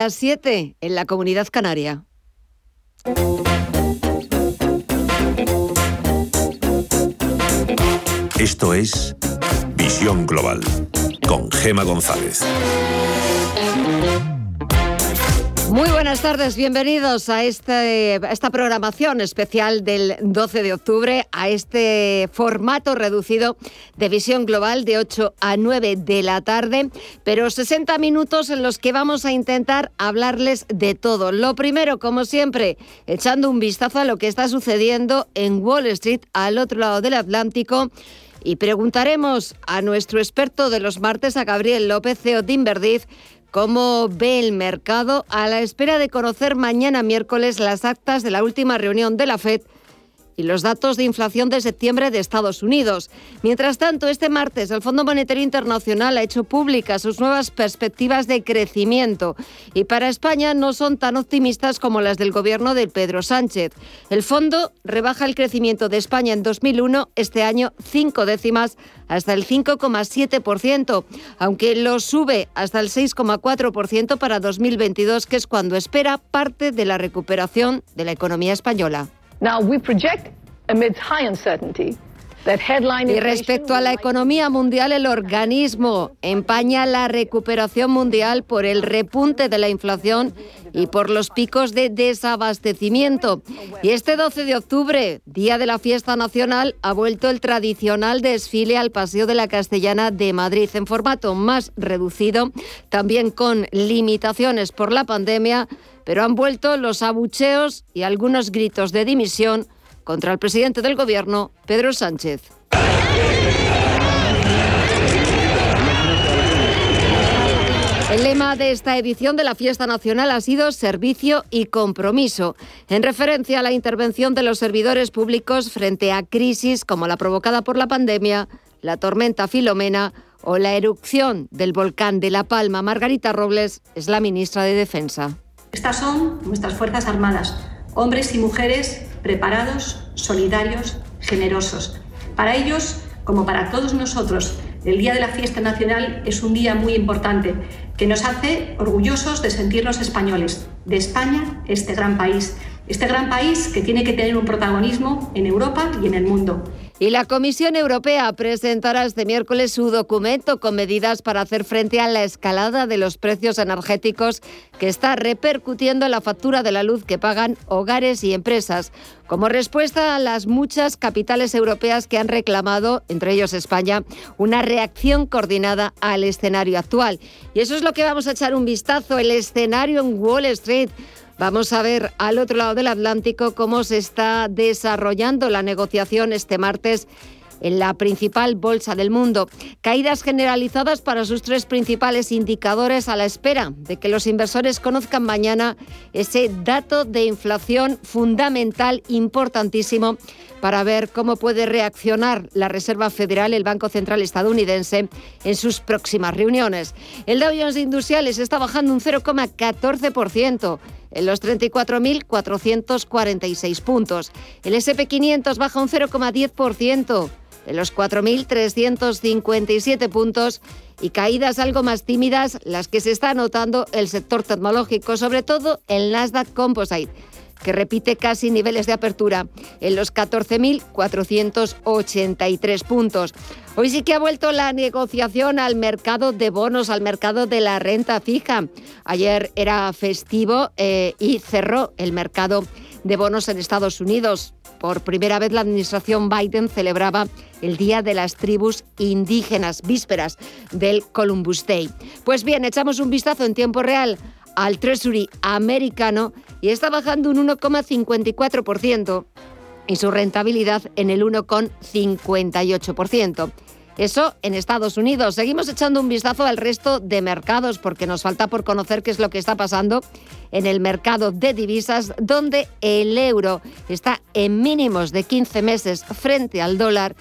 Las 7 en la comunidad canaria. Esto es Visión Global con Gema González. Buenas tardes, bienvenidos a, este, esta programación especial del 12 de octubre, a este formato reducido de visión global de 8 a 9 de la tarde, pero 60 minutos en los que vamos a intentar hablarles de todo. Lo primero, como siempre, echando un vistazo a lo que está sucediendo en Wall Street, al otro lado del Atlántico. Y preguntaremos a nuestro experto de los martes, a Gabriel López, CEO de Inverdiz, ¿Cómo ve el mercado a la espera de conocer mañana miércoles las actas de la última reunión de la FED y los datos de inflación de septiembre de Estados Unidos. Mientras tanto, este martes el Fondo Monetario Internacional ha hecho públicas sus nuevas perspectivas de crecimiento y para España no son tan optimistas como las del gobierno de Pedro Sánchez. El fondo rebaja el crecimiento de España en 2001, este año cinco décimas hasta el 5,7%, aunque lo sube hasta el 6,4% para 2022, que es cuando espera parte de la recuperación de la economía española. Now, we project amidst high uncertainty Y respecto a la economía mundial, el organismo empaña la recuperación mundial por el repunte de la inflación y por los picos de desabastecimiento. Y este 12 de octubre, día de la fiesta nacional, ha vuelto el tradicional desfile al Paseo de la Castellana de Madrid en formato más reducido, también con limitaciones por la pandemia pero han vuelto los abucheos y algunos gritos de dimisión contra el presidente del gobierno, Pedro Sánchez. El lema de esta edición de la fiesta nacional ha sido servicio y compromiso, en referencia a la intervención de los servidores públicos frente a crisis como la provocada por la pandemia, la tormenta Filomena o la erupción del volcán de La Palma. Margarita Robles es la ministra de Defensa. Estas son nuestras Fuerzas Armadas, hombres y mujeres preparados, solidarios, generosos. Para ellos, como para todos nosotros, el Día de la Fiesta Nacional es un día muy importante que nos hace orgullosos de sentirnos españoles, de España, este gran país, este gran país que tiene que tener un protagonismo en Europa y en el mundo. Y la Comisión Europea presentará este miércoles su documento con medidas para hacer frente a la escalada de los precios energéticos que está repercutiendo en la factura de la luz que pagan hogares y empresas, como respuesta a las muchas capitales europeas que han reclamado, entre ellos España, una reacción coordinada al escenario actual. Y eso es lo que vamos a echar un vistazo, el escenario en Wall Street. Vamos a ver al otro lado del Atlántico cómo se está desarrollando la negociación este martes en la principal bolsa del mundo. Caídas generalizadas para sus tres principales indicadores a la espera de que los inversores conozcan mañana ese dato de inflación fundamental importantísimo para ver cómo puede reaccionar la Reserva Federal, el Banco Central estadounidense, en sus próximas reuniones. El Dow Jones Industriales está bajando un 0,14% en los 34.446 puntos. El SP500 baja un 0,10% en los 4.357 puntos y caídas algo más tímidas las que se está notando el sector tecnológico, sobre todo el Nasdaq Composite que repite casi niveles de apertura en los 14.483 puntos. Hoy sí que ha vuelto la negociación al mercado de bonos, al mercado de la renta fija. Ayer era festivo eh, y cerró el mercado de bonos en Estados Unidos. Por primera vez la administración Biden celebraba el Día de las Tribus Indígenas, vísperas del Columbus Day. Pues bien, echamos un vistazo en tiempo real al Treasury americano y está bajando un 1,54% y su rentabilidad en el 1,58%. Eso en Estados Unidos. Seguimos echando un vistazo al resto de mercados porque nos falta por conocer qué es lo que está pasando en el mercado de divisas donde el euro está en mínimos de 15 meses frente al dólar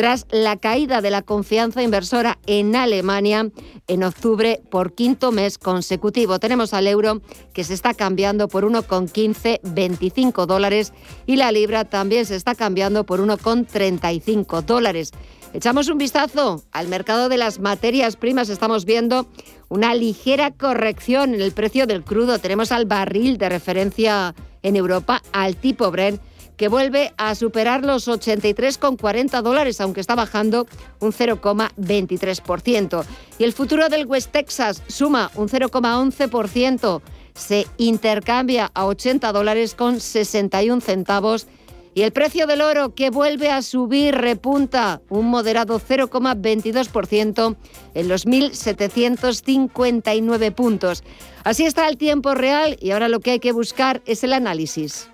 tras la caída de la confianza inversora en Alemania en octubre por quinto mes consecutivo. Tenemos al euro que se está cambiando por 1,1525 dólares y la libra también se está cambiando por 1,35 dólares. Echamos un vistazo al mercado de las materias primas. Estamos viendo una ligera corrección en el precio del crudo. Tenemos al barril de referencia en Europa, al tipo Brent, que vuelve a superar los 83,40 dólares, aunque está bajando un 0,23%. Y el futuro del West Texas suma un 0,11%, se intercambia a 80 dólares con 61 centavos. Y el precio del oro que vuelve a subir repunta un moderado 0,22% en los 1.759 puntos. Así está el tiempo real y ahora lo que hay que buscar es el análisis.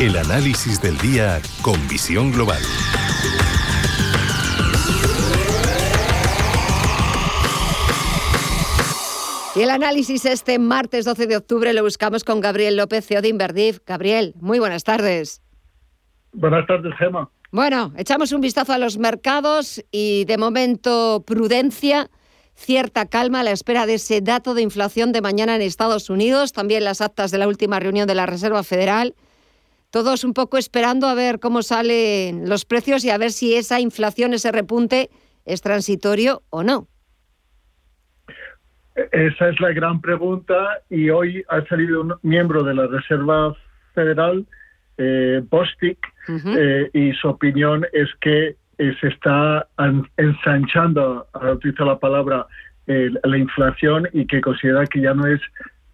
El análisis del día con visión global. Y el análisis este martes 12 de octubre lo buscamos con Gabriel López, CEO de Inverdif. Gabriel, muy buenas tardes. Buenas tardes, Gema. Bueno, echamos un vistazo a los mercados y de momento prudencia, cierta calma a la espera de ese dato de inflación de mañana en Estados Unidos, también las actas de la última reunión de la Reserva Federal todos un poco esperando a ver cómo salen los precios y a ver si esa inflación, ese repunte, es transitorio o no. Esa es la gran pregunta y hoy ha salido un miembro de la Reserva Federal, eh, Bostic, eh, y su opinión es que eh, se está ensanchando, utilizo la palabra, la inflación y que considera que ya no es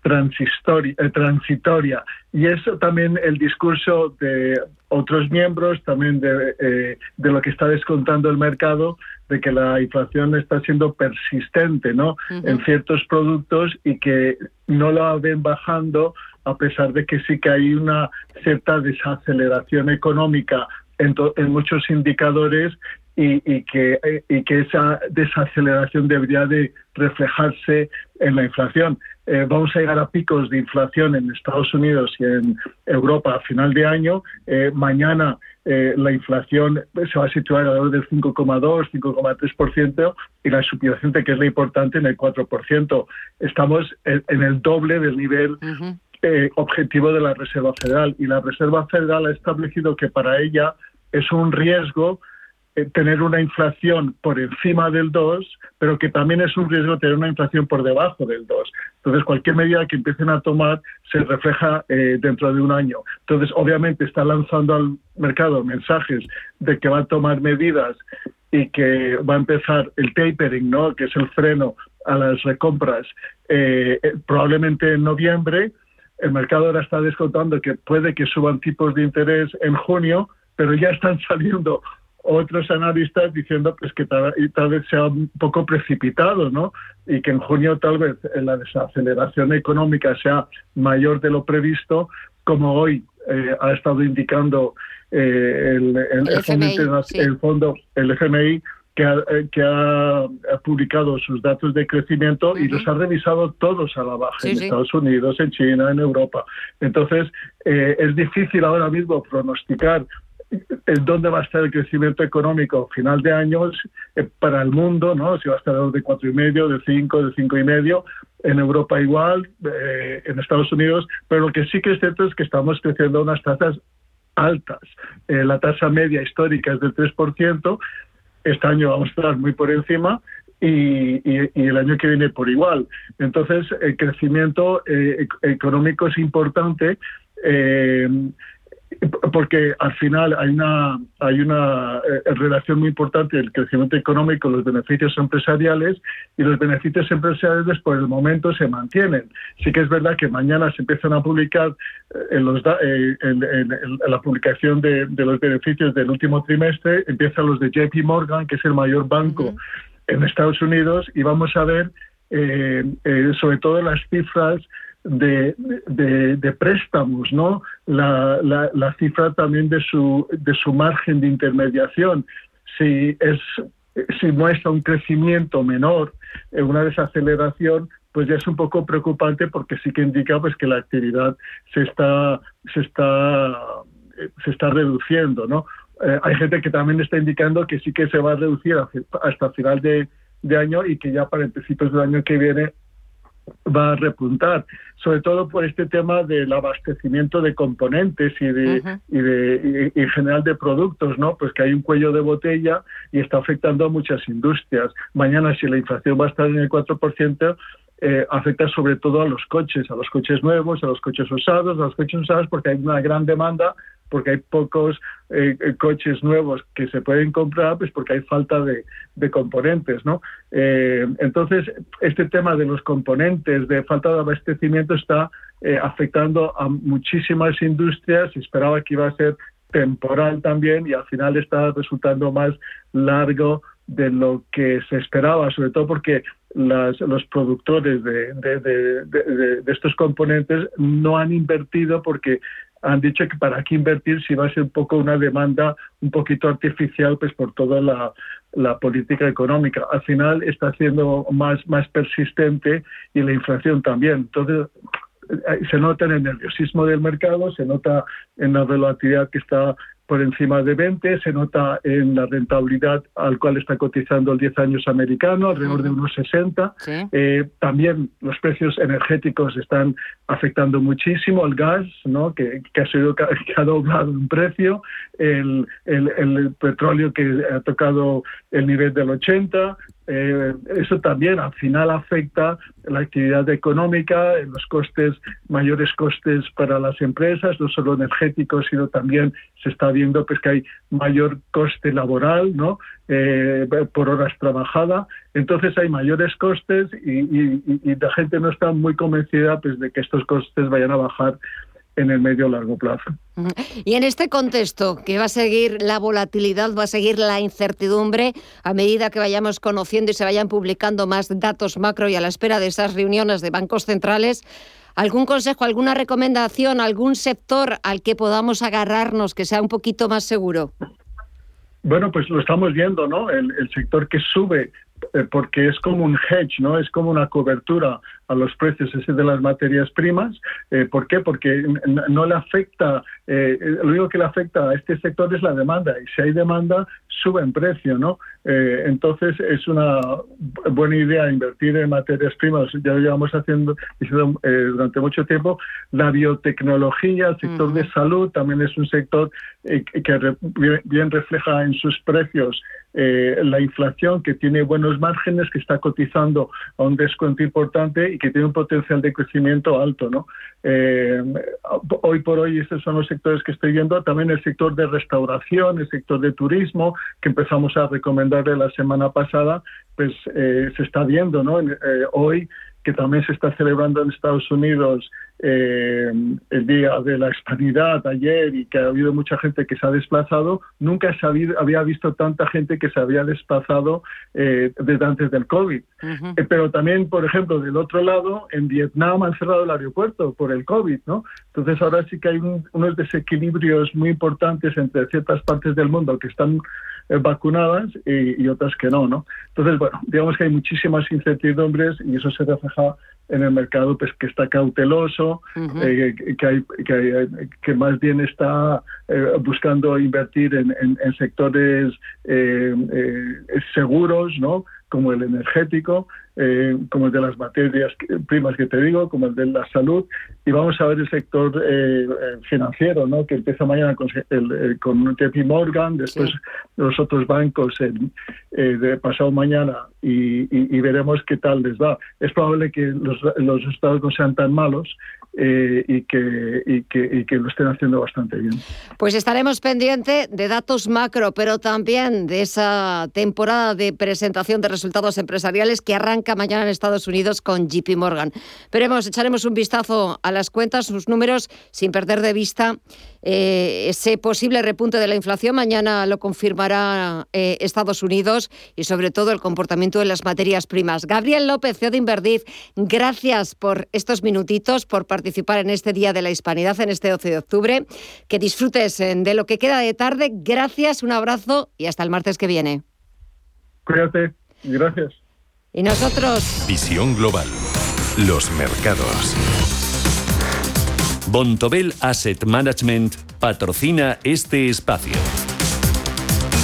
eh, transitoria. Y eso también el discurso de otros miembros, también de, eh, de, lo que está descontando el mercado, de que la inflación está siendo persistente ¿no? en ciertos productos y que no la ven bajando a pesar de que sí que hay una cierta desaceleración económica en, en muchos indicadores y, que, y que esa desaceleración debería de reflejarse en la inflación. Eh, vamos a llegar a picos de inflación en Estados Unidos y en Europa a final de año. Eh, mañana eh, la inflación se va a situar alrededor del 5,2, 5,3% y la subyacente, que es la importante, en el 4%. Estamos en, el doble del nivel objetivo de la Reserva Federal y la Reserva Federal ha establecido que para ella es un riesgo eh, tener una inflación por encima del 2, pero que también es un riesgo tener una inflación por debajo del 2. Entonces, cualquier medida que empiecen a tomar se refleja eh, dentro de un año. Entonces, obviamente, está lanzando al mercado mensajes de que va a tomar medidas y que va a empezar el tapering, ¿no? que es el freno a las recompras, eh, probablemente en noviembre. El mercado ahora está descontando que puede que suban tipos de interés en junio, pero ya están saliendo otros analistas diciendo pues que tal, vez sea un poco precipitado, ¿no? Y que en junio tal vez la desaceleración económica sea mayor de lo previsto, como hoy eh, ha estado indicando eh, el, el, fondo, el, FMI, que ha, eh, que ha, publicado sus datos de crecimiento y los ha revisado todos a la baja en Estados Unidos, en China, en Europa. Entonces, es difícil ahora mismo pronosticar en dónde va a estar el crecimiento económico final de año eh, para el mundo, ¿no? Si va a estar de cuatro y medio, de cinco, de cinco y medio, en Europa igual, eh, en Estados Unidos, pero lo que sí que es cierto es que estamos creciendo a unas tasas altas. Eh, la tasa media histórica es del 3%, este año vamos a estar muy por encima y, el año que viene por igual. Entonces, el crecimiento económico es importante porque al final hay una hay una eh, relación muy importante del crecimiento económico, los beneficios empresariales y los beneficios empresariales por el momento se mantienen. Sí que es verdad que mañana se empiezan a publicar eh, en, los eh, en, la publicación de, los beneficios del último trimestre, empiezan los de JP Morgan, que es el mayor banco en Estados Unidos, y vamos a ver sobre todo las cifras de, de, préstamos, ¿no? La, la, cifra también de su, de su margen de intermediación. Si, es, si muestra un crecimiento menor, una desaceleración, pues ya es un poco preocupante porque sí que indica pues que la actividad se está se está se está reduciendo, ¿no? Eh, hay gente que también está indicando que sí que se va a reducir hasta final de, de año y que ya para principios del año que viene va a repuntar, sobre todo por este tema del abastecimiento de componentes y de, y de en general de productos, ¿no? Pues que hay un cuello de botella y está afectando a muchas industrias. Mañana si la inflación va a estar en el 4%, eh, afecta sobre todo a los coches, a los coches nuevos, a los coches usados, a los coches usados porque hay una gran demanda, porque hay pocos eh, eh, coches nuevos que se pueden comprar, pues porque hay falta de, componentes, ¿no? entonces, este tema de los componentes, de falta de abastecimiento, está afectando a muchísimas industrias. Esperaba que iba a ser temporal también y al final está resultando más largo de lo que se esperaba, sobre todo porque los productores de, de, estos componentes no han invertido porque han dicho que para qué invertir si va a ser un poco una demanda un poquito artificial pues por toda la, la política económica. Al final está siendo más, más persistente y la inflación también. Entonces eh, se nota en el nerviosismo del mercado, se nota en la volatilidad que está por encima de 20, se nota en la rentabilidad al cual está cotizando el 10 años americano, alrededor de unos 60. Eh, también los precios energéticos están afectando muchísimo, el gas, ¿no? que, ha, sido, que ha doblado en precio, el, el, petróleo que ha tocado el nivel del 80, eh, eso también al final afecta la actividad económica, los costes, mayores costes para las empresas, no solo energéticos, sino también se está viendo pues, que hay mayor coste laboral ¿no? Eh, por horas trabajadas. Entonces hay mayores costes y, la gente no está muy convencida pues, de que estos costes vayan a bajar en el medio largo plazo. Y en este contexto, que va a seguir la volatilidad, va a seguir la incertidumbre a medida que vayamos conociendo y se vayan publicando más datos macro y a la espera de esas reuniones de bancos centrales, ¿algún consejo, alguna recomendación, algún sector al que podamos agarrarnos que sea un poquito más seguro? Bueno, pues lo estamos viendo, ¿no? El, el sector que sube eh, porque es como un hedge, ¿no? Es como una cobertura a los precios ese de las materias primas. Eh, ¿Por qué? Porque no le afecta, eh, lo único que le afecta a este sector es la demanda y si hay demanda sube en precio, ¿no? entonces es una buena idea invertir en materias primas. Ya lo llevamos haciendo durante mucho tiempo. La biotecnología, el sector de salud también es un sector que bien refleja en sus precios la inflación, que tiene buenos márgenes, que está cotizando a un descuento importante y que tiene un potencial de crecimiento alto. ¿no? Eh, hoy por hoy estos son los sectores que estoy viendo. También el sector de restauración, el sector de turismo, que empezamos a recomendarle la semana pasada, pues eh, se está viendo. ¿no? Eh, hoy que también se está celebrando en Estados Unidos eh, el Día de la Hispanidad ayer y que ha habido mucha gente que se ha desplazado, nunca se había visto tanta gente que se había desplazado eh, desde antes del COVID. Eh, pero también, por ejemplo, del otro lado, en Vietnam han cerrado el aeropuerto por el COVID, ¿no? Entonces ahora sí que hay unos desequilibrios muy importantes entre ciertas partes del mundo que están vacunadas y, otras que no, ¿no? Entonces, bueno, digamos que hay muchísimas incertidumbres y eso se refleja en el mercado pues que está cauteloso, eh, que, hay, que, que, más bien está eh, buscando invertir en, en, sectores eh, seguros, ¿no? como el energético, eh, como el de las materias primas que te digo, como el de la salud, y vamos a ver el sector eh, eh, financiero, ¿no? que empieza mañana con, el, con JP Morgan, después los otros bancos de pasado mañana, y, veremos qué tal les va. Es probable que los, los estados no sean tan malos, eh, y, que, y, que, que, lo estén haciendo bastante bien. Pues estaremos pendientes de datos macro, pero también de esa temporada de presentación de resultados empresariales que arranca mañana en Estados Unidos con JP Morgan. Veremos, echaremos un vistazo a las cuentas, sus números, sin perder de vista eh, ese posible repunte de la inflación. Mañana lo confirmará eh, Estados Unidos y sobre todo el comportamiento de las materias primas. Gabriel López, CEO de Inverdiz, gracias por estos minutitos, por participar en este Día de la Hispanidad, en este 12 de octubre. Que disfrutes eh, de lo que queda de tarde. Gracias, un abrazo y hasta el martes que viene. Cuídate, gracias. Y nosotros. Visión Global. Los mercados. Bontobel Asset Management patrocina este espacio.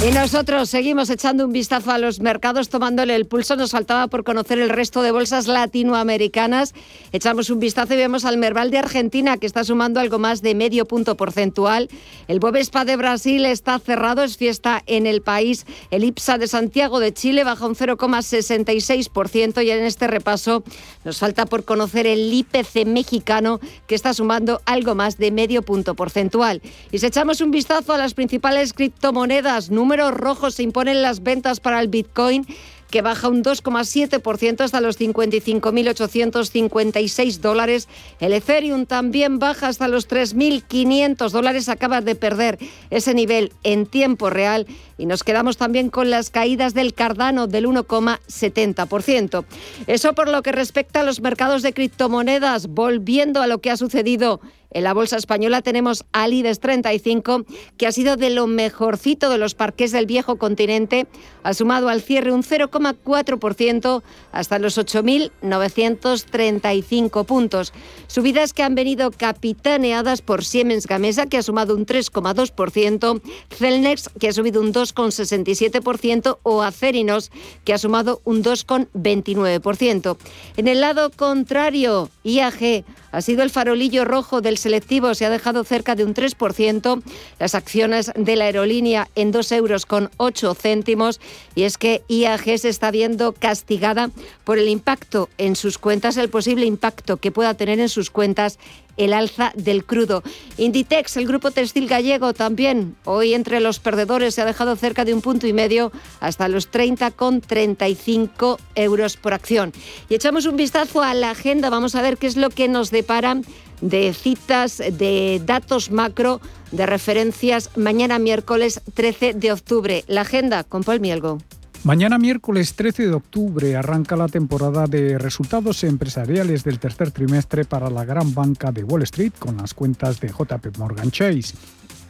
Y nosotros seguimos echando un vistazo a los mercados, tomándole el pulso. Nos faltaba por conocer el resto de bolsas latinoamericanas. Echamos un vistazo y vemos al Merval de Argentina, que está sumando algo más de medio punto porcentual. El Bovespa de Brasil está cerrado, es fiesta en el país. El IPSA de Santiago de Chile baja un 0,66% y en este repaso nos falta por conocer el IPC mexicano, que está sumando algo más de medio punto porcentual. Y si echamos un vistazo a las principales criptomonedas, números rojos se imponen las ventas para el Bitcoin que baja un 2,7% hasta los 55.856 dólares. El Ethereum también baja hasta los 3.500 dólares. Acaba de perder ese nivel en tiempo real. Y nos quedamos también con las caídas del Cardano del 1,70%. Eso por lo que respecta a los mercados de criptomonedas. Volviendo a lo que ha sucedido en la bolsa española tenemos al IBEX 35, que ha sido de lo mejorcito de los parques del viejo continente. Ha sumado al cierre un 0,4% hasta los 8.935 puntos. Subidas que han venido capitaneadas por Siemens Gamesa, que ha sumado un 3,2%, Celnex, que ha subido un 2,67%, o Acerinos, que ha sumado un 2,29%. En el lado contrario, IAG ha sido el farolillo rojo del selectivo, se ha dejado cerca de un 3%, las acciones de la aerolínea en 2 euros con 8 céntimos. Y es que IAG se está viendo castigada por el impacto en sus cuentas, el posible impacto que pueda tener en sus cuentas el alza del crudo. Inditex, el grupo textil gallego, también hoy entre los perdedores se ha dejado cerca de un punto y medio hasta los 30,35 euros por acción. Y echamos un vistazo a la agenda, vamos a ver qué es lo que nos deparan de citas, de datos macro, de referencias mañana miércoles 13 de octubre. La agenda con Paul Mielgo. Mañana miércoles 13 de octubre arranca la temporada de resultados empresariales del tercer trimestre para la gran banca de Wall Street con las cuentas de JP Morgan Chase.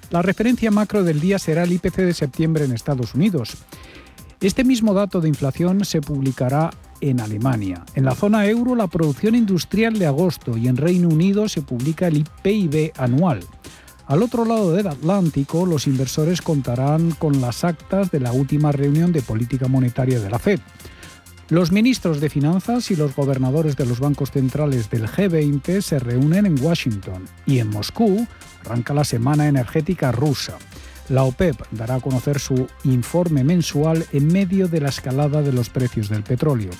La referencia macro del día será el IPC de septiembre en Estados Unidos. Este mismo dato de inflación se publicará en Alemania. En la zona euro, la producción industrial de agosto y en Reino Unido se publica el PIB anual. Al otro lado del Atlántico, los inversores contarán con las actas de la última reunión de política monetaria de la Fed. Los ministros de Finanzas y los gobernadores de los bancos centrales del G20 se reúnen en Washington y en Moscú arranca la Semana Energética Rusa. La OPEP dará a conocer su informe mensual en medio de la escalada de los precios del petróleo.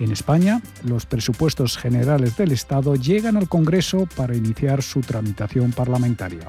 En España, los presupuestos generales del Estado llegan al Congreso para iniciar su tramitación parlamentaria.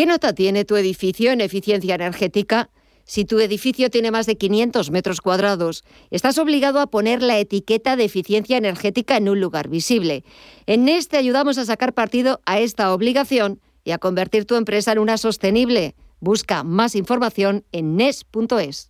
¿Qué nota tiene tu edificio en eficiencia energética? Si tu edificio tiene más de 500 metros cuadrados, estás obligado a poner la etiqueta de eficiencia energética en un lugar visible. En este ayudamos a sacar partido a esta obligación y a convertir tu empresa en una sostenible. Busca más información en nes.es.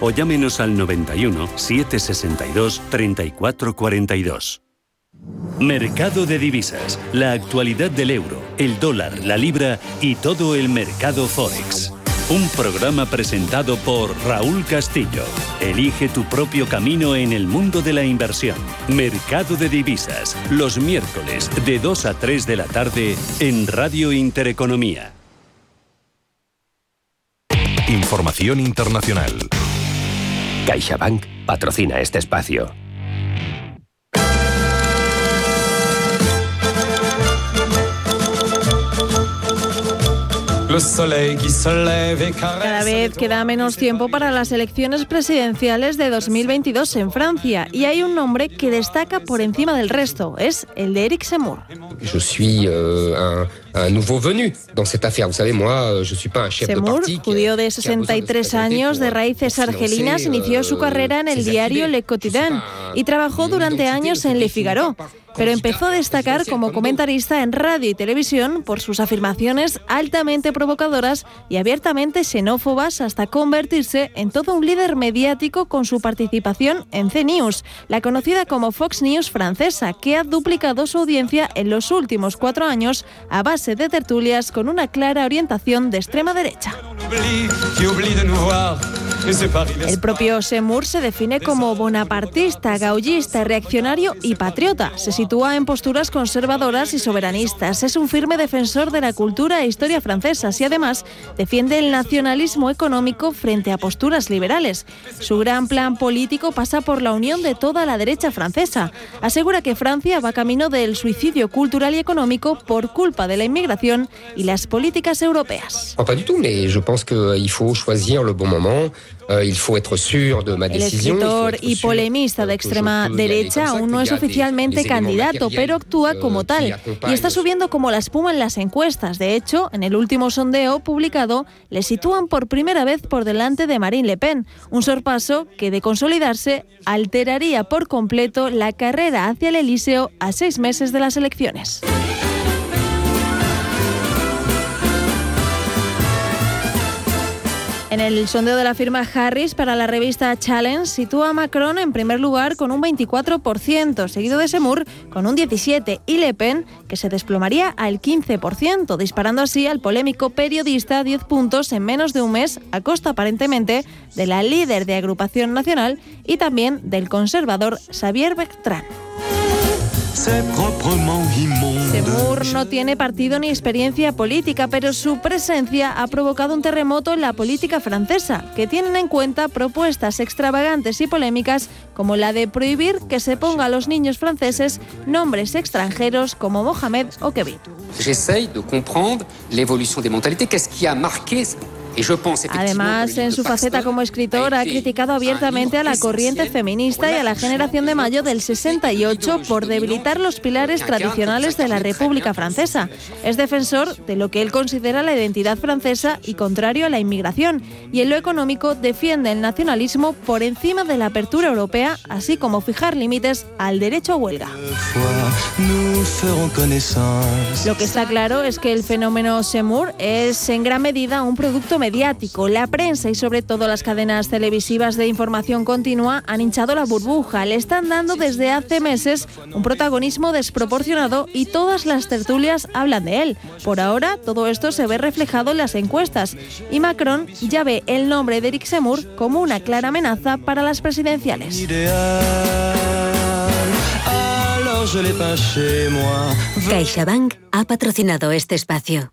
o llámenos al 91 762 3442. Mercado de divisas, la actualidad del euro, el dólar, la libra y todo el mercado forex. Un programa presentado por Raúl Castillo. Elige tu propio camino en el mundo de la inversión. Mercado de divisas, los miércoles de 2 a 3 de la tarde en Radio Intereconomía. Información internacional. CaixaBank patrocina este espacio. Cada vez queda menos tiempo para las elecciones presidenciales de 2022 en Francia y hay un nombre que destaca por encima del resto, es el de Eric Zemmour. Je suis euh, un, un, nouveau venu dans cette affaire. Vous savez, moi, je suis pas un chef Zemmour, de parti. judío de 63 años, de raíces argelinas, inició su carrera en el diario Le Quotidien y trabajó durante años en Le Figaro pero empezó a destacar como comentarista en radio y televisión por sus afirmaciones altamente provocadoras y abiertamente xenófobas hasta convertirse en todo un líder mediático con su participación en CNews, la conocida como Fox News francesa, que ha duplicado su audiencia en los últimos cuatro años a base de tertulias con una clara orientación de extrema derecha. El propio Semur se define como bonapartista, gaullista, reaccionario y patriota. Se sitúa en posturas conservadoras y soberanistas. Es un firme defensor de la cultura e historia francesas y además defiende el nacionalismo económico frente a posturas liberales. Su gran plan político pasa por la unión de toda la derecha francesa. Asegura que Francia va camino del suicidio cultural y económico por culpa de la inmigración y las políticas europeas. No, pas du tout, mais je pense qu'il faut choisir le bon. Euh, El escritor y polemista de extrema derecha aún no es oficialmente candidato, pero actúa como tal y está subiendo como la espuma en las encuestas. De hecho, en el último sondeo publicado le sitúan por primera vez por delante de Marine Le Pen, un sorpaso que de consolidarse alteraría por completo la carrera hacia el Elíseo a seis meses de las elecciones. En el sondeo de la firma Harris para la revista Challenge sitúa a Macron en primer lugar con un 24%, seguido de Semur con un 17% y Le Pen que se desplomaría al 15%, disparando así al polémico periodista 10 puntos en menos de un mes a costa aparentemente de la líder de agrupación nacional y también del conservador Xavier Bertrand. Semur no tiene partido ni experiencia política, pero su presencia ha provocado un terremoto en la política francesa, que tienen en cuenta propuestas extravagantes y polémicas como la de prohibir que se ponga a los niños franceses nombres extranjeros como Mohamed o Kevin. J'essaye de comprendre l'évolution des mentalités. Qu'est-ce qui a marqué Además, en su faceta como escritor, ha criticado abiertamente a la corriente feminista y a la generación de mayo del 68 por debilitar los pilares tradicionales de la República Francesa. Es defensor de lo que él considera la identidad francesa y contrario a la inmigración. Y en lo económico defiende el nacionalismo por encima de la apertura europea, así como fijar límites al derecho a huelga. Lo que está claro es que el fenómeno Semur es en gran medida un producto mediático. La prensa y sobre todo las cadenas televisivas de información continua han hinchado la burbuja. Le están dando desde hace meses un protagonismo desproporcionado y todas las tertulias hablan de él. Por ahora, todo esto se ve reflejado en las encuestas y Macron ya ve el nombre de Eric Semur como una clara amenaza para las presidenciales. CaixaBank ha patrocinado este espacio.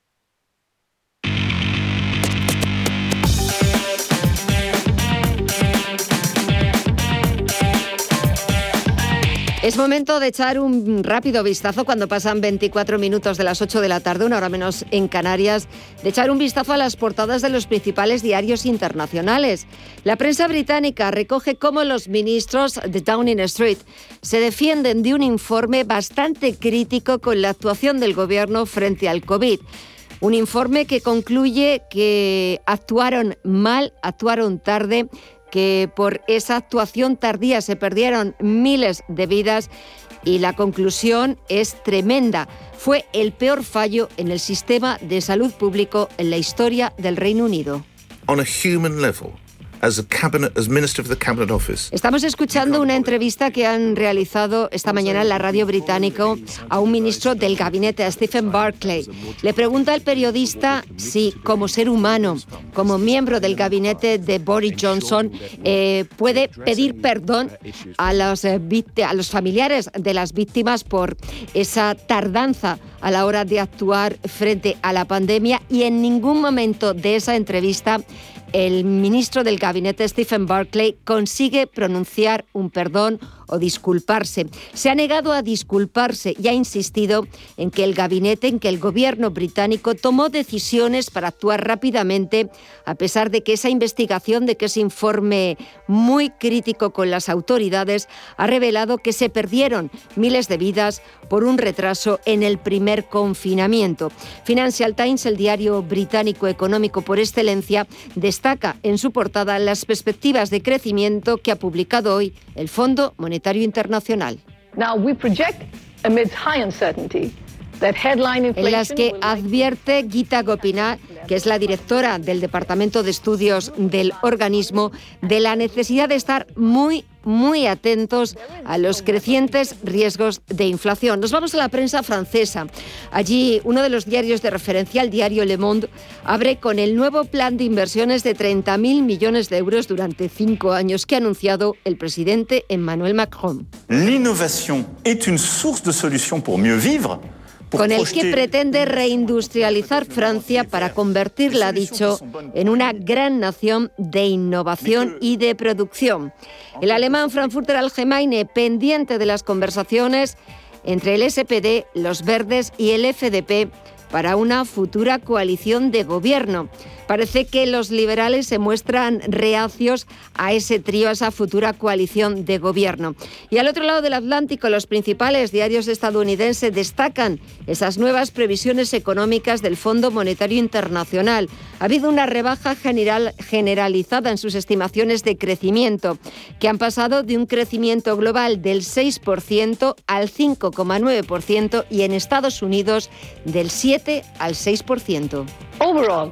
Es momento de echar un rápido vistazo cuando pasan 24 minutos de las 8 de la tarde, una hora menos en Canarias, de echar un vistazo a las portadas de los principales diarios internacionales. La prensa británica recoge cómo los ministros de Downing Street se defienden de un informe bastante crítico con la actuación del gobierno frente al COVID. Un informe que concluye que actuaron mal, actuaron tarde que por esa actuación tardía se perdieron miles de vidas y la conclusión es tremenda. Fue el peor fallo en el sistema de salud público en la historia del Reino Unido. Estamos escuchando una entrevista que han realizado esta mañana en la radio británico a un ministro del gabinete, a Stephen Barclay. Le pregunta al periodista si, como ser humano, como miembro del gabinete de Boris Johnson, eh, puede pedir perdón a los, eh, a los familiares de las víctimas por esa tardanza a la hora de actuar frente a la pandemia y en ningún momento de esa entrevista el ministro del gabinete Stephen Barclay consigue pronunciar un perdón o disculparse. Se ha negado a disculparse y ha insistido en que el gabinete, en que el gobierno británico tomó decisiones para actuar rápidamente, a pesar de que esa investigación, de que ese informe muy crítico con las autoridades ha revelado que se perdieron miles de vidas por un retraso en el primer confinamiento. Financial Times, el diario británico económico por excelencia, destaca en su portada las perspectivas de crecimiento que ha publicado hoy el Fondo Monetario Internacional. En las que advierte Gita Gopinath, que es la directora del Departamento de Estudios del organismo, de la necesidad de estar muy muy atentos a los crecientes riesgos de inflación. Nos vamos a la prensa francesa. Allí uno de los diarios de referencia, el diario Le Monde, abre con el nuevo plan de inversiones de 30.000 millones de euros durante cinco años que ha anunciado el presidente Emmanuel Macron. L'innovation est une source de solution pour mieux vivre con el que pretende reindustrializar Francia para convertirla, ha dicho, en una gran nación de innovación y de producción. El alemán Frankfurter Allgemeine, pendiente de las conversaciones entre el SPD, los Verdes y el FDP para una futura coalición de gobierno. Parece que los liberales se muestran reacios a ese trío, a esa futura coalición de gobierno. Y al otro lado del Atlántico, los principales diarios estadounidenses destacan esas nuevas previsiones económicas del Fondo Monetario Internacional. Ha habido una rebaja general, generalizada en sus estimaciones de crecimiento, que han pasado de un crecimiento global del 6% al 5,9% y en Estados Unidos del 7 al 6%. Overall,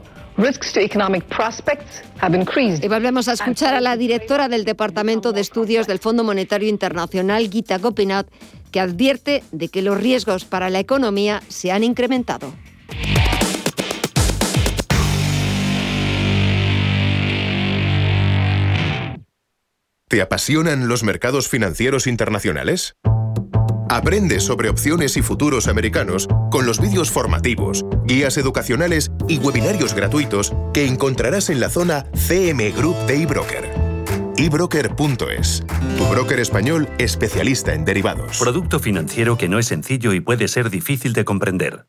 y volvemos a escuchar a la directora del Departamento de Estudios del Fondo Monetario Internacional, Gita Gopinath, que advierte de que los riesgos para la economía se han incrementado. ¿Te apasionan los mercados financieros internacionales? Aprende sobre opciones y futuros americanos con los vídeos formativos, guías educacionales y webinarios gratuitos que encontrarás en la zona CM Group de eBroker. ebroker.es, tu broker español especialista en derivados. Producto financiero que no es sencillo y puede ser difícil de comprender.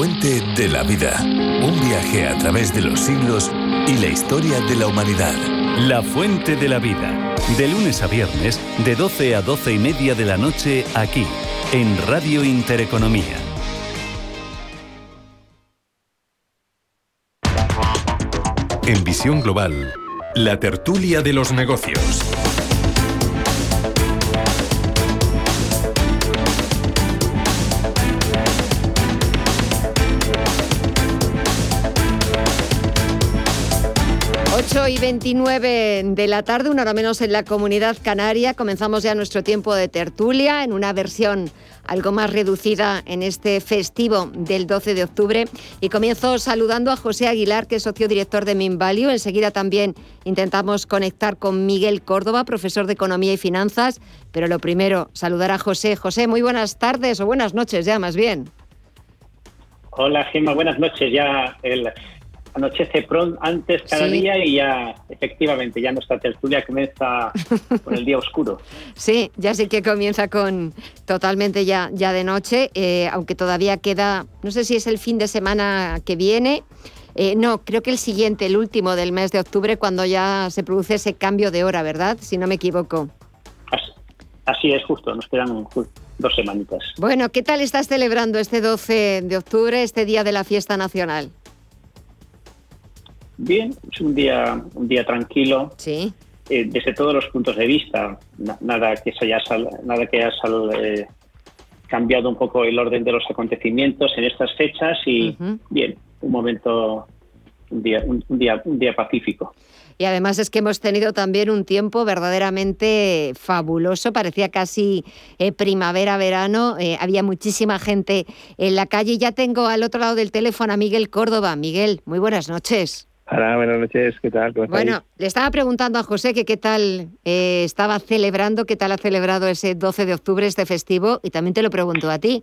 Fuente de la vida. Un viaje a través de los siglos y la historia de la humanidad. La fuente de la vida. De lunes a viernes, de 12 a 12 y media de la noche, aquí, en Radio Intereconomía. En Visión Global, la tertulia de los negocios. Y 29 de la tarde, una hora menos en la comunidad canaria. Comenzamos ya nuestro tiempo de tertulia en una versión algo más reducida en este festivo del 12 de octubre. Y comienzo saludando a José Aguilar, que es socio director de Minvalue. Enseguida también intentamos conectar con Miguel Córdoba, profesor de Economía y Finanzas. Pero lo primero, saludar a José. José, muy buenas tardes o buenas noches ya, más bien. Hola Gemma, buenas noches. Ya el, anochece pronto antes cada día y ya efectivamente ya nuestra tertulia comienza con el día oscuro. Sí, ya sí que comienza con totalmente ya, ya de noche, eh, aunque todavía queda, no sé si es el fin de semana que viene. Eh, no, creo que el siguiente, el último del mes de octubre, cuando ya se produce ese cambio de hora, ¿verdad? Si no me equivoco. Así, es, justo, nos quedan dos semanitas. Bueno, ¿qué tal estás celebrando este 12 de octubre, este día de la fiesta nacional? Bien, es un día, un día tranquilo. Sí. Eh, desde todos los puntos de vista, nada que se haya, nada que haya eh, cambiado un poco el orden de los acontecimientos en estas fechas y bien, un momento, un día, un, día, un día pacífico. Y además es que hemos tenido también un tiempo verdaderamente fabuloso, parecía casi eh, primavera-verano, había muchísima gente en la calle. Ya tengo al otro lado del teléfono a Miguel Córdoba. Miguel, muy buenas noches. Hola, buenas noches, ¿qué tal? bueno, le estaba preguntando a José que qué tal eh, estaba celebrando, qué tal ha celebrado ese 12 de octubre este festivo y también te lo pregunto a ti,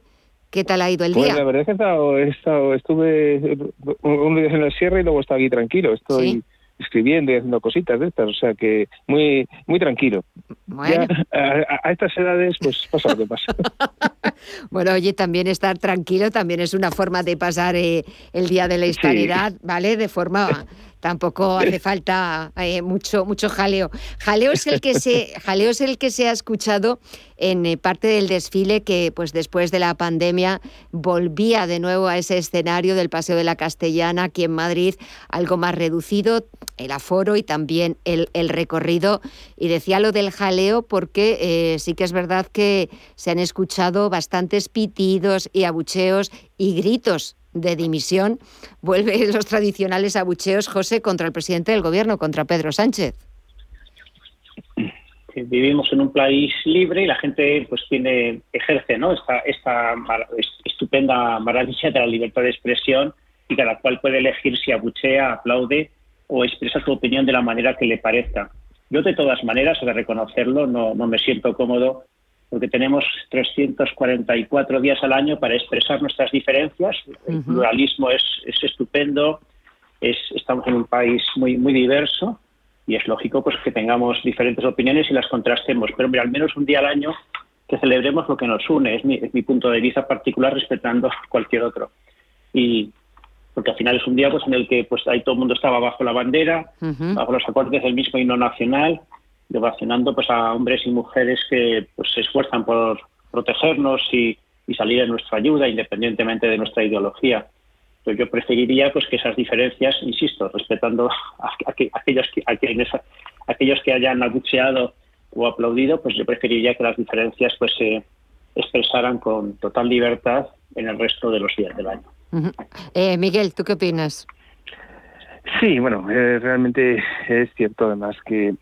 ¿qué tal ha ido el pues día? la verdad es que he estado, estuve un día en el sierra y luego estaba aquí tranquilo, estoy escribiendo y haciendo cositas de estas, o sea que muy muy tranquilo. Bueno. a, estas edades pues pasa lo que pasa. bueno, oye, también estar tranquilo también es una forma de pasar eh, el día de la hispanidad, ¿vale? De forma tampoco hace falta eh, mucho mucho jaleo. Jaleo es el que se jaleo es el que se ha escuchado en eh, parte del desfile que pues después de la pandemia volvía de nuevo a ese escenario del Paseo de la Castellana aquí en Madrid, algo más reducido, el aforo y también el, recorrido. Y decía lo del jaleo porque eh, sí que es verdad que se han escuchado bastantes pitidos y abucheos y gritos de dimisión, vuelve los tradicionales abucheos, José, contra el presidente del gobierno, contra Pedro Sánchez. Vivimos en un país libre y la gente pues tiene ejerce ¿no? esta, esta estupenda maravilla de la libertad de expresión y cada cual puede elegir si abuchea, aplaude o expresa su opinión de la manera que le parezca. Yo de todas maneras, de reconocerlo, no, no me siento cómodo porque tenemos 344 días al año para expresar nuestras diferencias. El pluralismo es, estupendo, es, estamos en un país muy, muy diverso y es lógico pues, que tengamos diferentes opiniones y las contrastemos, pero al menos un día al año que celebremos lo que nos une, es mi, punto de vista particular respetando cualquier otro. Y porque al final es un día pues en el que pues ahí todo el mundo estaba bajo la bandera, bajo los acordes del mismo himno nacional devacionando pues a hombres y mujeres que pues se esfuerzan por protegernos y, salir en nuestra ayuda independientemente de nuestra ideología. Pues yo preferiría pues que esas diferencias, insisto, respetando a, aquellos que aquellos que hayan abucheado o aplaudido, pues yo preferiría que las diferencias pues se expresaran con total libertad en el resto de los días del año. Eh, Miguel, ¿tú qué opinas? Sí, bueno, eh, realmente es cierto además que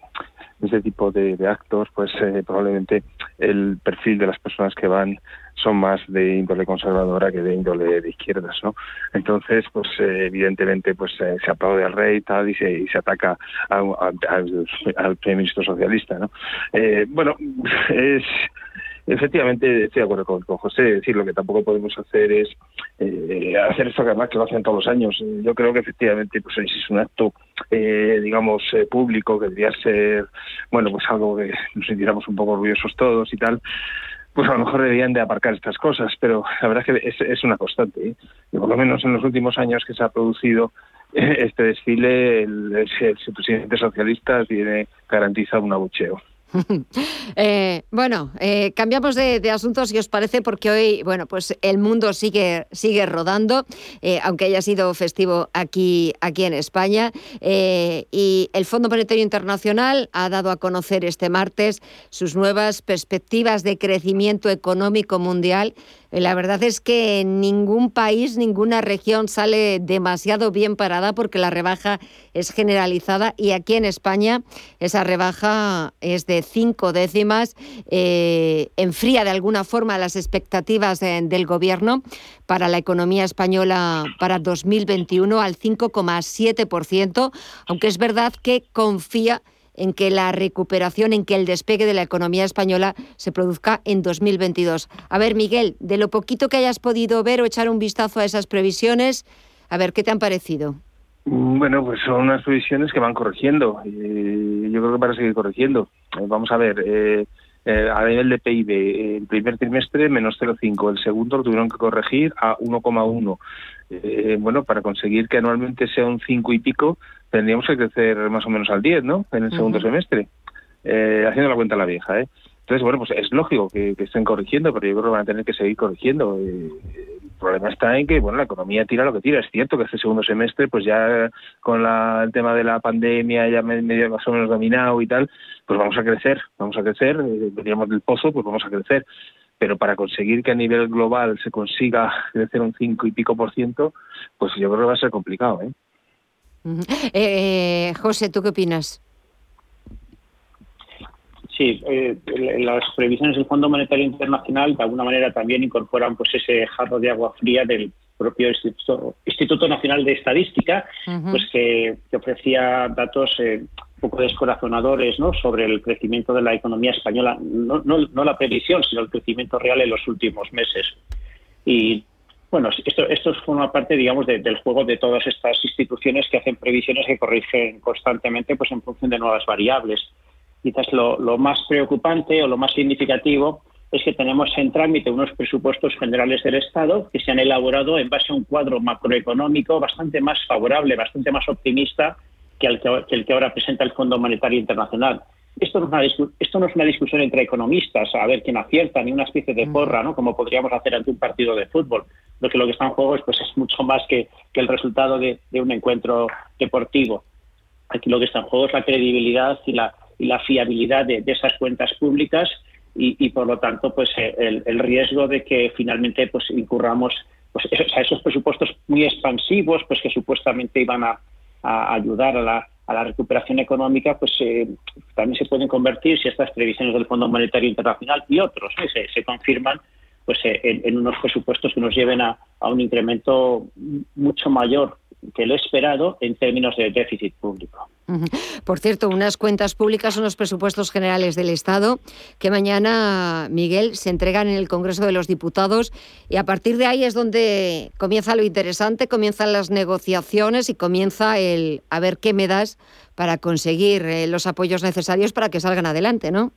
ese tipo de, actos, pues eh, probablemente el perfil de las personas que van son más de índole conservadora que de índole de izquierdas, ¿no? Entonces, pues eh, evidentemente, pues eh, se aplaude al rey tal y se, y se ataca al, primer ministro socialista, ¿no? bueno, es Efectivamente, estoy de acuerdo con, José. Decir, lo que tampoco podemos hacer es eh, hacer esto que además que lo hacen todos los años. Yo creo que efectivamente pues es un acto, eh, digamos, eh, público que debería ser, bueno, pues algo que nos sintiéramos un poco orgullosos todos y tal pues a lo mejor deberían de aparcar estas cosas, pero la verdad es que es, es una constante. ¿eh? Y por lo menos en los últimos años que se ha producido este desfile, el, el presidente socialista tiene garantizado un abucheo. Eh, bueno, eh, cambiamos de, asuntos si os parece, porque hoy, bueno, pues el mundo sigue, sigue rodando, eh, aunque haya sido festivo aquí, aquí en España. y el Fondo Monetario Internacional ha dado a conocer este martes sus nuevas perspectivas de crecimiento económico mundial la verdad es que ningún país, ninguna región sale demasiado bien parada porque la rebaja es generalizada y aquí en España esa rebaja es de cinco décimas, eh, enfría de alguna forma las expectativas del gobierno para la economía española para 2021 al 5,7%, aunque es verdad que confía en que la recuperación, en que el despegue de la economía española se produzca en 2022. A ver, Miguel, de lo poquito que hayas podido ver o echar un vistazo a esas previsiones, a ver, ¿qué te han parecido? Bueno, pues son unas previsiones que van corrigiendo. yo creo que para seguir corrigiendo. Eh, vamos a ver, eh, eh, a nivel de PIB, el primer trimestre menos 0,5, el segundo lo tuvieron que corregir a 1,1. bueno, para conseguir que anualmente sea un 5 y pico, tendríamos que crecer más o menos al 10, ¿no? En el segundo semestre, eh, haciendo la cuenta a la vieja, ¿eh? Entonces, bueno, pues es lógico que, estén corrigiendo, pero yo creo que van a tener que seguir corrigiendo. Eh, el problema está en que, bueno, la economía tira lo que tira. Es cierto que este segundo semestre, pues ya con el tema de la pandemia ya medio más o menos dominado y tal, pues vamos a crecer, vamos a crecer, eh, veníamos del pozo, pues vamos a crecer. Pero para conseguir que a nivel global se consiga crecer un 5 y pico por ciento, pues yo creo que va a ser complicado, ¿eh? Eh, José, ¿tú qué opinas? Sí, eh, las previsiones del Fondo Monetario Internacional de alguna manera también incorporan pues ese jarro de agua fría del propio Instituto, Nacional de Estadística, pues que, ofrecía datos eh, un poco descorazonadores ¿no? sobre el crecimiento de la economía española, no, no, no la previsión, sino el crecimiento real en los últimos meses. Y bueno, esto, esto forma parte, digamos, del juego de todas estas instituciones que hacen previsiones que corrigen constantemente pues, en función de nuevas variables. Quizás lo, más preocupante o lo más significativo es que tenemos en trámite unos presupuestos generales del Estado que se han elaborado en base a un cuadro macroeconómico bastante más favorable, bastante más optimista que el que, el que ahora presenta el Fondo Monetario Internacional. Esto no, es una esto no es una discusión entre economistas, a ver quién acierta, ni una especie de porra, ¿no? como podríamos hacer ante un partido de fútbol lo que lo que está en juego es, pues, es mucho más que, el resultado de, un encuentro deportivo. Aquí lo que está en juego es la credibilidad y la, y la fiabilidad de, esas cuentas públicas y, por lo tanto pues el, riesgo de que finalmente pues incurramos pues a esos presupuestos muy expansivos pues que supuestamente iban a, ayudar a la, a la recuperación económica pues eh, también se pueden convertir si estas previsiones del Fondo Monetario Internacional y otros se, se confirman pues eh, en, unos presupuestos que nos lleven a, un incremento mucho mayor que el esperado en términos de déficit público. Por cierto, unas cuentas públicas, unos presupuestos generales del Estado que mañana, Miguel, se entregan en el Congreso de los Diputados y a partir de ahí es donde comienza lo interesante, comienzan las negociaciones y comienza el a ver qué me das para conseguir eh, los apoyos necesarios para que salgan adelante, ¿no?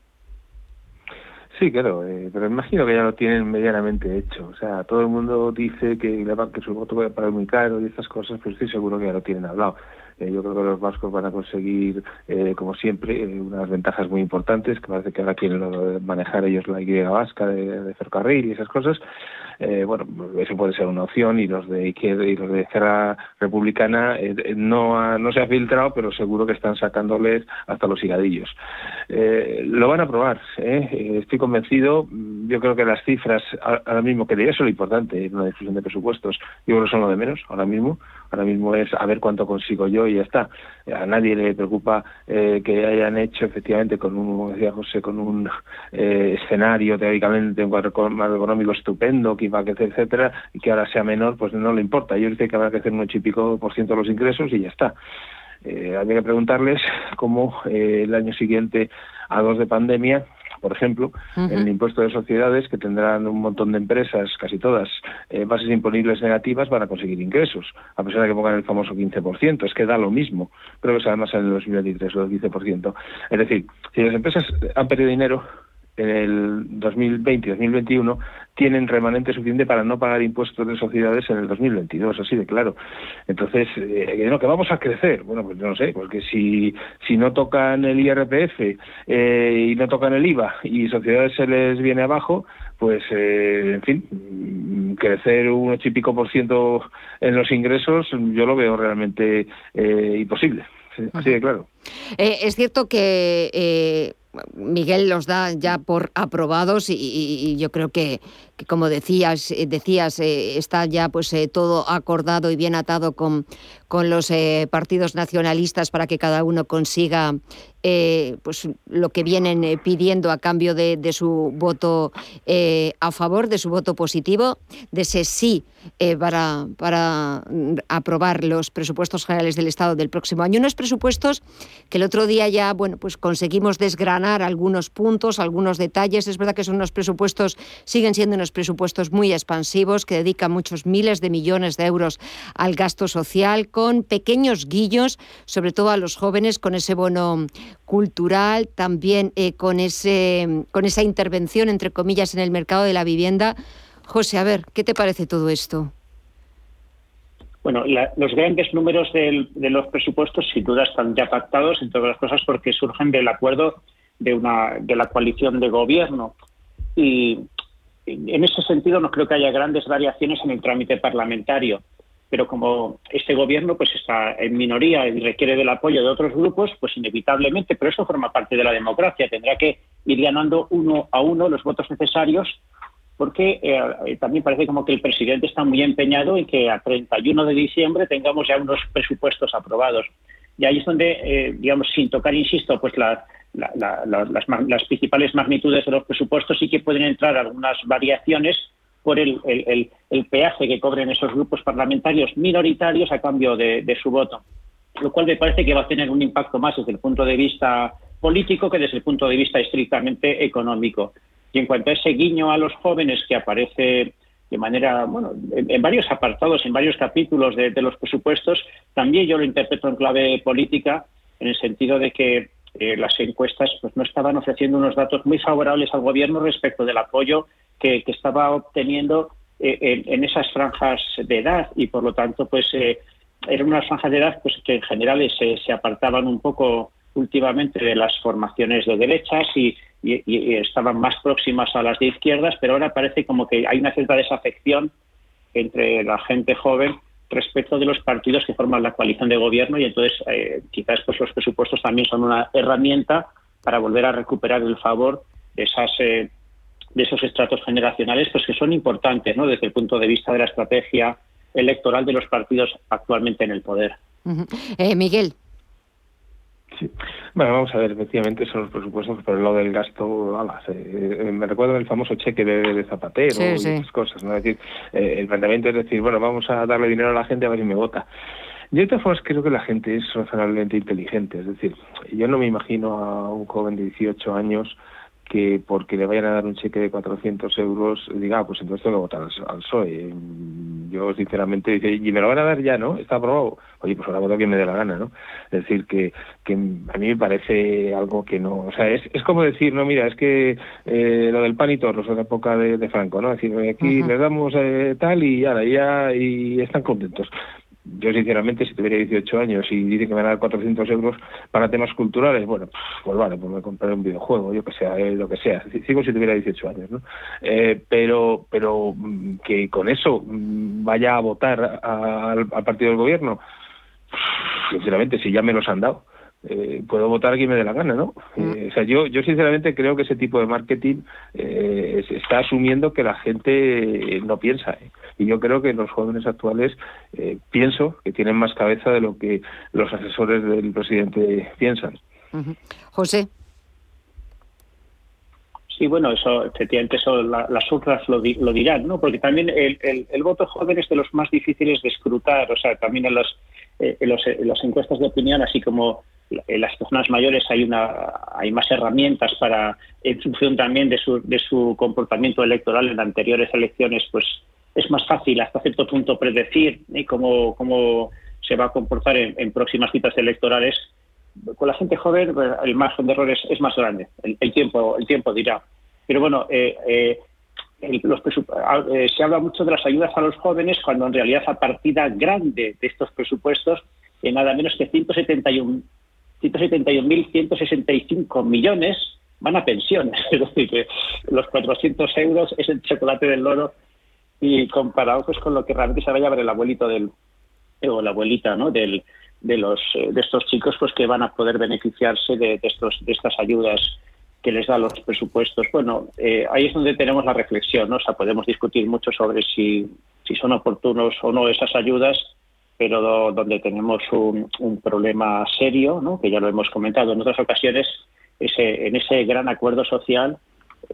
Sí, claro, eh, pero imagino que ya lo tienen medianamente hecho. O sea, todo el mundo dice que, que su voto va a pagar muy caro y estas cosas, pero estoy seguro que ya lo tienen hablado. Eh, yo creo que los vascos van a conseguir, eh, como siempre, unas ventajas muy importantes, que parece que ahora quieren manejar ellos la Y vasca de, de ferrocarril y esas cosas. Eh, bueno, eso puede ser una opción y los de izquierda y los de izquierda republicana eh, eh, no, no se ha filtrado, pero seguro que están sacándoles hasta los higadillos. lo van a probar, estoy convencido. Yo creo que las cifras, ahora mismo, que de eso es lo importante en una discusión de presupuestos, yo creo que son lo de menos ahora mismo. Ahora mismo es a ver cuánto consigo yo y ya está. A nadie le preocupa que hayan hecho efectivamente con un, como decía José, con un escenario teóricamente económico estupendo, que iba a crecer, etcétera, y que ahora sea menor, pues no le importa. Yo dice que habrá que hacer un ocho y pico por ciento de los ingresos y ya está. Eh, habría que preguntarles cómo eh, el año siguiente, a dos de pandemia, por ejemplo, el impuesto de sociedades, que tendrán un montón de empresas, casi todas, eh, bases imponibles negativas, van a conseguir ingresos, a pesar de que pongan el famoso 15%. Es que da lo mismo. Creo que es además en el 2023, los 15%. Es decir, si las empresas han perdido dinero, en el 2020 y 2021 tienen remanente suficiente para no pagar impuestos de sociedades en el 2022, así de claro. Entonces, eh, ¿no? que vamos a crecer. Bueno, pues no sé, porque si, si no tocan el IRPF eh, y no tocan el IVA y sociedades se les viene abajo, pues, eh, en fin, crecer un ocho y pico por ciento en los ingresos, yo lo veo realmente imposible. Así de claro. es cierto que Miguel los da ya por aprobados y, yo creo que, como decías, eh, decías eh, está ya pues todo acordado y bien atado con, con los partidos nacionalistas para que cada uno consiga pues lo que vienen pidiendo a cambio de, de su voto a favor, de su voto positivo, de ese sí para, para mm, aprobar los presupuestos generales del Estado del próximo año. Unos presupuestos que el otro día ya bueno, pues conseguimos desgranar algunos puntos, algunos detalles. Es verdad que son unos presupuestos, siguen siendo unos presupuestos muy expansivos que dedican muchos miles de millones de euros al gasto social, con pequeños guillos, sobre todo a los jóvenes, con ese bono cultural, también eh, con, ese, con esa intervención, entre comillas, en el mercado de la vivienda. José, a ver, ¿qué te parece todo esto? Bueno, los grandes números de los presupuestos sin duda están ya pactados, entre otras cosas porque surgen del acuerdo de, una, de la coalición de gobierno. Y en ese sentido no creo que haya grandes variaciones en el trámite parlamentario. Pero como este gobierno pues está en minoría y requiere del apoyo de otros grupos, pues inevitablemente, pero eso forma parte de la democracia, tendrá que ir ganando uno a uno los votos necesarios porque eh, también parece como que el presidente está muy empeñado en que a 31 de diciembre tengamos ya unos presupuestos aprobados. Y ahí es donde, eh, digamos, sin tocar, insisto, pues las, las, principales magnitudes de los presupuestos sí que pueden entrar algunas variaciones por el, peaje que cobren esos grupos parlamentarios minoritarios a cambio de, de su voto. Lo cual me parece que va a tener un impacto más desde el punto de vista político que desde el punto de vista estrictamente económico. Y en cuanto a ese guiño a los jóvenes que aparece de manera, bueno, en, varios apartados, en varios capítulos de, los presupuestos, también yo lo interpreto en clave política, en el sentido de que eh, las encuestas pues, no estaban ofreciendo unos datos muy favorables al gobierno respecto del apoyo que, estaba obteniendo eh, en, esas franjas de edad. Y por lo tanto pues eh, eran unas franjas de edad pues que en general se apartaban un poco últimamente de las formaciones de derechas y, estaban más próximas a las de izquierdas, pero ahora parece como que hay una cierta desafección entre la gente joven respecto de los partidos que forman la coalición de gobierno y entonces eh, quizás pues los presupuestos también son una herramienta para volver a recuperar el favor de esas eh, de esos estratos generacionales pues que son importantes ¿no? desde el punto de vista de la estrategia electoral de los partidos actualmente en el poder. Eh, Miguel. Sí. Bueno, vamos a ver, efectivamente son los presupuestos, pero lo del gasto, alas, eh, me recuerdo el famoso cheque de, Zapatero y esas cosas, ¿no? Es decir, eh, el planteamiento es decir, bueno, vamos a darle dinero a la gente a ver si me vota. Yo de todas formas creo que la gente es razonablemente inteligente, es decir, yo no me imagino a un joven de 18 años que porque le vayan a dar un cheque de 400 euros diga, ah, pues entonces tengo que votar al, PSOE. Yo sinceramente dice, y me lo van a dar ya, ¿no? Está aprobado. Oye, pues ahora voto quien me dé la gana, ¿no? Es decir, que, que a mí me parece algo que no... O sea, es, es como decir, no, mira, es que eh, lo del pan y torros en la época de, Franco, ¿no? Es decir, aquí les damos eh, tal y ya, ya, y están contentos yo sinceramente si tuviera 18 años y dice que me van a dar 400 euros para temas culturales, bueno, pues vale, pues me compraré un videojuego, yo que sea, eh, lo que sea, sigo si tuviera 18 años, ¿no? Eh, pero, pero mm, que con eso mm, vaya a votar al partido del gobierno, sinceramente, si ya me los han dado. Eh, puedo votar a quien me dé la gana, ¿no? Mm. Eh, o sea, yo, yo sinceramente creo que ese tipo de marketing eh, está asumiendo que la gente no piensa. Y yo creo que los jóvenes actuales pienso que tienen más cabeza de lo que los asesores del presidente piensan. José. Sí, bueno, eso efectivamente eso las otras lo, lo, dirán, ¿no? Porque también el, el, voto joven es de los más difíciles de escrutar, o sea, también en, los, en, los, en las encuestas de opinión, así como en las personas mayores hay una hay más herramientas para en función también de su, de su comportamiento electoral en anteriores elecciones pues es más fácil hasta cierto punto predecir cómo, cómo se va a comportar en, próximas citas electorales con la gente joven pues, el margen de errores es más grande el, tiempo el tiempo dirá pero bueno eh, eh, los eh, se habla mucho de las ayudas a los jóvenes cuando en realidad la partida grande de estos presupuestos en nada menos que 171 171.165 millones van a pensiones. Es decir, que los 400 euros es el chocolate del loro y comparado pues con lo que realmente se va a llevar el abuelito del o la abuelita ¿no? del, de los de estos chicos pues que van a poder beneficiarse de, estos de estas ayudas que les da los presupuestos. Bueno, eh, ahí es donde tenemos la reflexión, ¿no? O sea, podemos discutir mucho sobre si, si son oportunos o no esas ayudas, pero donde tenemos un, problema serio, ¿no? que ya lo hemos comentado en otras ocasiones, ese, en ese gran acuerdo social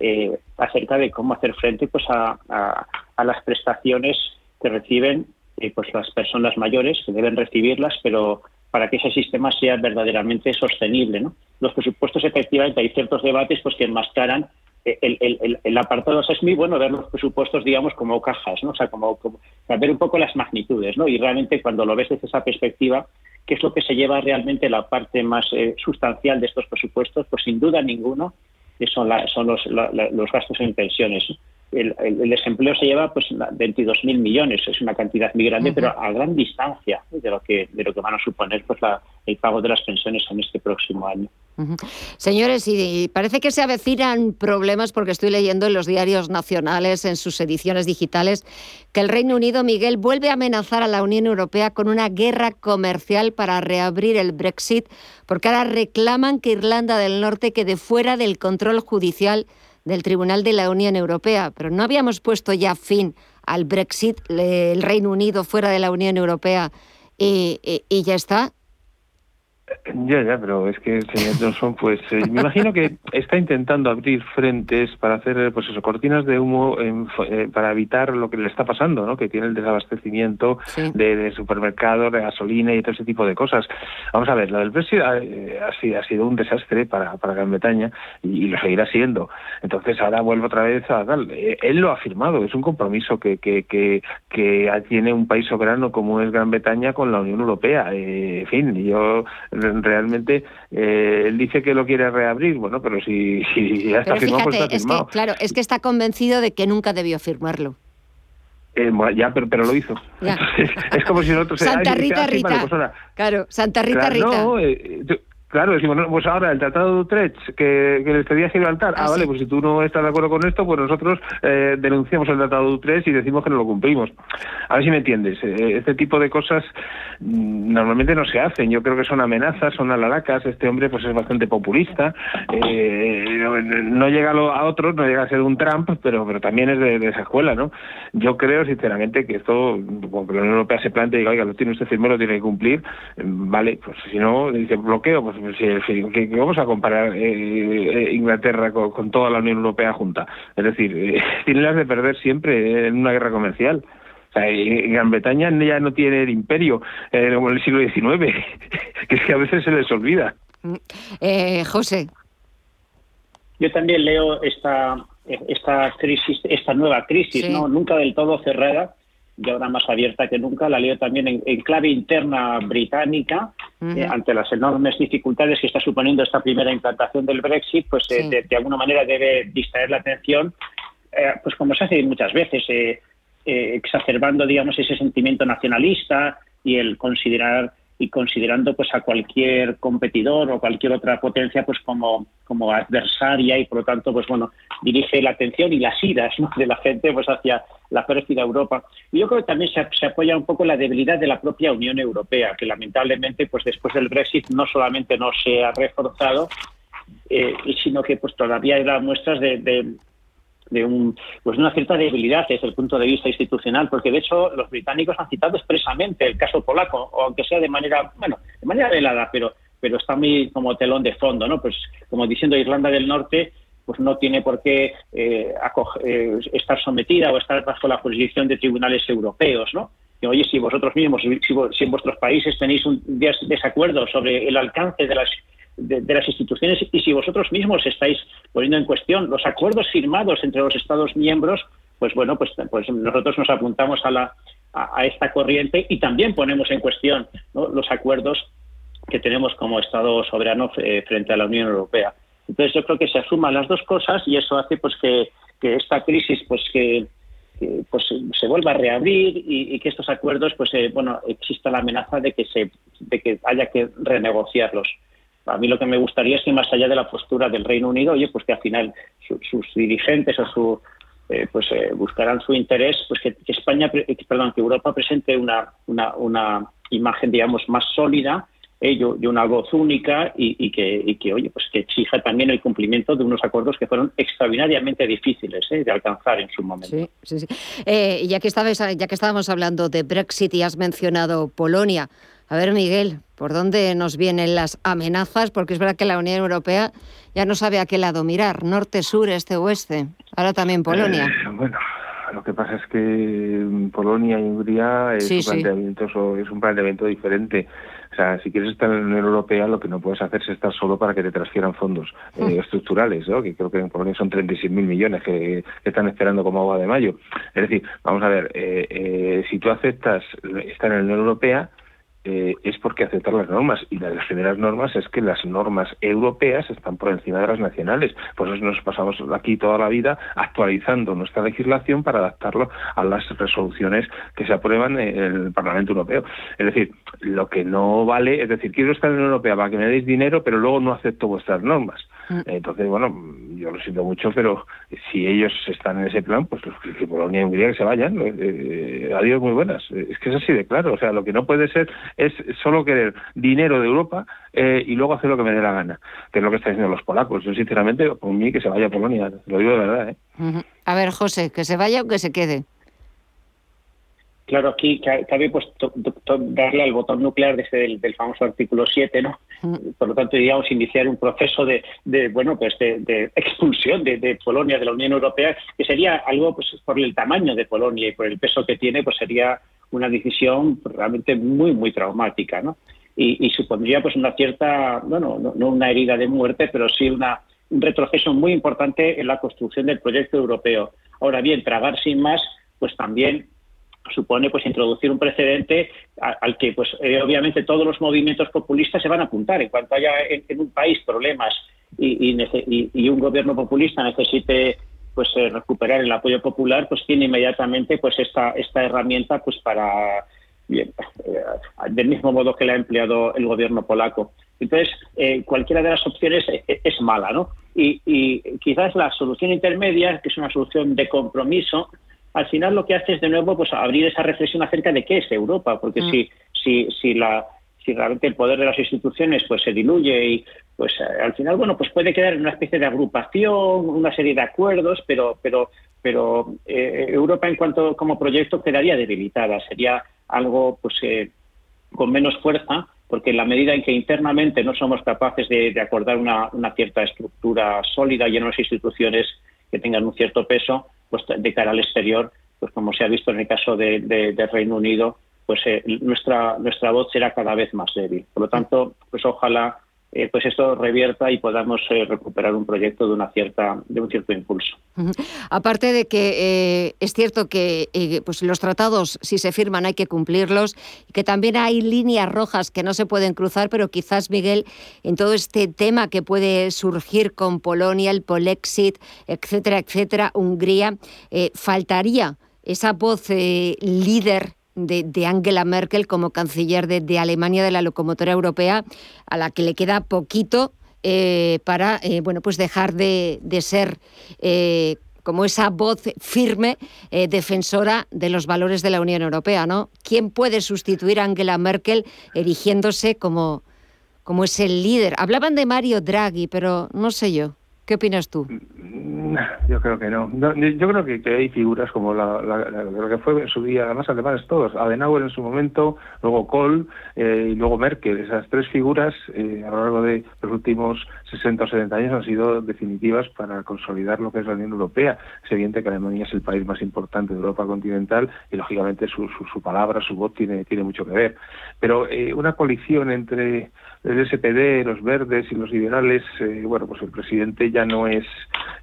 eh, acerca de cómo hacer frente pues a, las prestaciones que reciben eh, pues las personas mayores que deben recibirlas, pero para que ese sistema sea verdaderamente sostenible. ¿no? Los presupuestos, efectivamente, hay ciertos debates pues que enmascaran el, el, apartado es muy bueno ver los presupuestos, digamos, como cajas, ¿no? O sea, como, ver un poco las magnitudes, ¿no? Y realmente cuando lo ves desde esa perspectiva, ¿qué es lo que se lleva realmente la parte más eh, sustancial de estos presupuestos? Pues sin duda ninguno son, son los, los gastos en pensiones el, desempleo se lleva pues 22.000 millones, es una cantidad muy grande, pero a gran distancia de lo que de lo que van a suponer pues el pago de las pensiones en este próximo año. Señores, y parece que se avecinan problemas porque estoy leyendo en los diarios nacionales, en sus ediciones digitales, que el Reino Unido, Miguel, vuelve a amenazar a la Unión Europea con una guerra comercial para reabrir el Brexit, porque ahora reclaman que Irlanda del Norte quede fuera del control judicial del Tribunal de la Unión Europea, pero no habíamos puesto ya fin al Brexit, el Reino Unido fuera de la Unión Europea y, ya está. Ya, ya, pero es que el señor Johnson, pues eh, me imagino que está intentando abrir frentes para hacer, pues eso, cortinas de humo eh, para evitar lo que le está pasando, ¿no? Que tiene el desabastecimiento de, supermercados, de gasolina y todo ese tipo de cosas. Vamos a ver, lo del Brexit ha, eh, ha, sido un desastre para, para Gran Bretaña y, lo seguirá siendo. Entonces ahora vuelvo otra vez a tal. Él lo ha firmado, es un compromiso que, que, que, que tiene un país soberano como es Gran Bretaña con la Unión Europea. en fin, yo realmente eh, él dice que lo quiere reabrir, bueno, pero si, ya está firmado, pues está firmado. claro, es que está convencido de que nunca debió firmarlo. Eh, ya, pero, pero lo hizo. es como si nosotros... Santa Rita Rita. Pues claro, Santa Rita Rita. No, eh, Claro, decimos, pues ahora el Tratado de Utrecht que, que les pedía Gibraltar, ah, ah vale, pues si tú no estás de acuerdo con esto, pues nosotros eh, denunciamos el Tratado de Utrecht y decimos que no lo cumplimos. A ver si me entiendes. Eh, este tipo de cosas mm, normalmente no se hacen. Yo creo que son amenazas, son alaracas. Este hombre pues es bastante populista. Eh, no llega a otros, no llega a ser un Trump, pero pero también es de, esa escuela, ¿no? Yo creo sinceramente que esto, como que la Unión Europea se plantea y diga, oiga, lo tiene usted firmado, lo tiene que cumplir, vale, pues si no, dice bloqueo, pues que, vamos a comparar eh, eh, Inglaterra con, toda la Unión Europea junta. Es decir, eh, tiene las de perder siempre en una guerra comercial. O sea, Gran Bretaña ya no tiene el imperio como en el siglo XIX, que es que a veces se les olvida. Mm, José. Yo también leo esta, esta crisis, esta nueva crisis, ¿no? Nunca del todo cerrada, y ahora más abierta que nunca, la leo también en, clave interna británica, eh, ante las enormes dificultades que está suponiendo esta primera implantación del Brexit, pues eh, de, alguna manera debe distraer la atención, eh, pues como se hace muchas veces, exacerbando, digamos, ese sentimiento nacionalista y el considerar y considerando pues a cualquier competidor o cualquier otra potencia pues como, como adversaria y por lo tanto pues bueno dirige la atención y las iras de la gente pues hacia la próxima Europa. Y yo creo que también se, apoya un poco la debilidad de la propia Unión Europea que lamentablemente pues después del Brexit no solamente no se ha reforzado eh, sino que pues todavía hay muestras de un, pues una cierta debilidad desde el punto de vista institucional, porque de hecho los británicos han citado expresamente el caso polaco, aunque sea de manera, bueno, de manera velada, pero, pero está muy como telón de fondo, ¿no? Pues como diciendo Irlanda del Norte, pues no tiene por qué eh, eh, estar sometida o estar bajo la jurisdicción de tribunales europeos, ¿no? Que, oye, si vosotros mismos, si, si en vuestros países tenéis un desacuerdo sobre el alcance de las de, las instituciones. Y si vosotros mismos estáis poniendo en cuestión los acuerdos firmados entre los Estados miembros, pues bueno, pues, pues nosotros nos apuntamos a, la, a, esta corriente y también ponemos en cuestión los acuerdos que tenemos como Estado soberano eh, frente a la Unión Europea. Entonces yo creo que se asuman las dos cosas y eso hace pues que, esta crisis pues que, pues se vuelva a reabrir y, que estos acuerdos pues eh, bueno exista la amenaza de que se de que haya que renegociarlos a mí lo que me gustaría es que más allá de la postura del Reino Unido, oye, pues que al final sus dirigentes o su eh, pues eh, buscarán su interés, pues que, España, perdón, que Europa presente una, una, imagen, digamos, más sólida ello de una voz única y, que, que, oye, pues que exija también el cumplimiento de unos acuerdos que fueron extraordinariamente difíciles ¿eh? de alcanzar en su momento. Sí, sí, sí. Eh, ya, ya que estábamos hablando de Brexit y has mencionado Polonia, a ver, Miguel, ¿por dónde nos vienen las amenazas? Porque es verdad que la Unión Europea ya no sabe a qué lado mirar, norte, sur, este, oeste. Ahora también Polonia. Eh, bueno, lo que pasa es que Polonia y Hungría es, un planteamiento, es un planteamiento diferente. O sea, si quieres estar en la Unión Europea, lo que no puedes hacer es estar solo para que te transfieran fondos eh, mm. estructurales, ¿no? que creo que en Polonia son 36.000 millones que, están esperando como agua de mayo. Es decir, vamos a ver, eh, eh, si tú aceptas estar en la Unión Europea, eh, es porque aceptar las normas y las primeras normas es que las normas europeas están por encima de las nacionales. Por eso nos pasamos aquí toda la vida actualizando nuestra legislación para adaptarlo a las resoluciones que se aprueban en el Parlamento Europeo. Es decir, lo que no vale, es decir, quiero estar en la Unión Europea para que me deis dinero, pero luego no acepto vuestras normas. Mm. Entonces, bueno, yo lo siento mucho, pero si ellos están en ese plan, pues que Polonia y Hungría que se vayan. Eh, eh, adiós, muy buenas. Es que es así de claro. O sea, lo que no puede ser es solo querer dinero de Europa eh, y luego hacer lo que me dé la gana, que es lo que están diciendo los polacos. Yo, sinceramente, por mí, que se vaya a Polonia. Lo digo de verdad. ¿eh? A ver, José, que se vaya o que se quede. Claro, aquí cabe pues darle al botón nuclear desde el del famoso artículo 7, ¿no? Por lo tanto, digamos, iniciar un proceso de, bueno, pues de, expulsión de, Polonia de la Unión Europea, que sería algo, pues por el tamaño de Polonia y por el peso que tiene, pues sería una decisión realmente muy, muy traumática, ¿no? Y, supondría pues una cierta, bueno, no, no, una herida de muerte, pero sí una, un retroceso muy importante en la construcción del proyecto europeo. Ahora bien, tragar sin más, pues también supone pues introducir un precedente al que pues eh, obviamente todos los movimientos populistas se van a apuntar. En cuanto haya en, un país problemas y, y, un gobierno populista necesite pues eh, recuperar el apoyo popular pues tiene inmediatamente pues esta esta herramienta pues para eh, del mismo modo que la ha empleado el gobierno polaco. Entonces cualquiera de las opciones es, mala no y, y quizás la solución intermedia que es una solución de compromiso al final lo que hace es de nuevo pues abrir esa reflexión acerca de qué es Europa, porque mm. si, si, si la si realmente el poder de las instituciones pues se diluye y pues al final bueno pues puede quedar en una especie de agrupación una serie de acuerdos pero pero pero eh, Europa en cuanto como proyecto quedaría debilitada sería algo pues eh, con menos fuerza porque en la medida en que internamente no somos capaces de, acordar una, una, cierta estructura sólida y en unas instituciones que tengan un cierto peso pues de cara al exterior, pues como se ha visto en el caso de, Reino Unido, pues eh, nuestra nuestra voz será cada vez más débil. Por lo tanto, pues ojalá eh, pues esto revierta y podamos eh, recuperar un proyecto de una cierta de un cierto impulso. Aparte de que es cierto que pues los tratados si se firman hay que cumplirlos y que también hay líneas rojas que no se pueden cruzar, pero quizás Miguel en todo este tema que puede surgir con Polonia, el Polexit, etcétera, etcétera, Hungría, faltaría esa voz líder de, Angela Merkel como canciller de, Alemania de la locomotora europea, a la que le queda poquito eh, para eh, bueno, pues dejar de, ser eh, como esa voz firme defensora de los valores de la Unión Europea. ¿no? ¿Quién puede sustituir a Angela Merkel erigiéndose como, como ese líder? Hablaban de Mario Draghi, pero no sé yo. ¿Qué opinas tú? Yo creo que no. yo creo que, hay figuras como la, que fue en su día, además alemanes todos, Adenauer en su momento, luego Kohl eh, y luego Merkel. Esas tres figuras eh, a lo largo de los últimos 60 o 70 años han sido definitivas para consolidar lo que es la Unión Europea. Es evidente que Alemania es el país más importante de Europa continental y lógicamente su, su, palabra, su voz tiene, tiene mucho que ver. Pero eh, una coalición entre el SPD, los verdes y los liberales, bueno, pues el presidente ya no es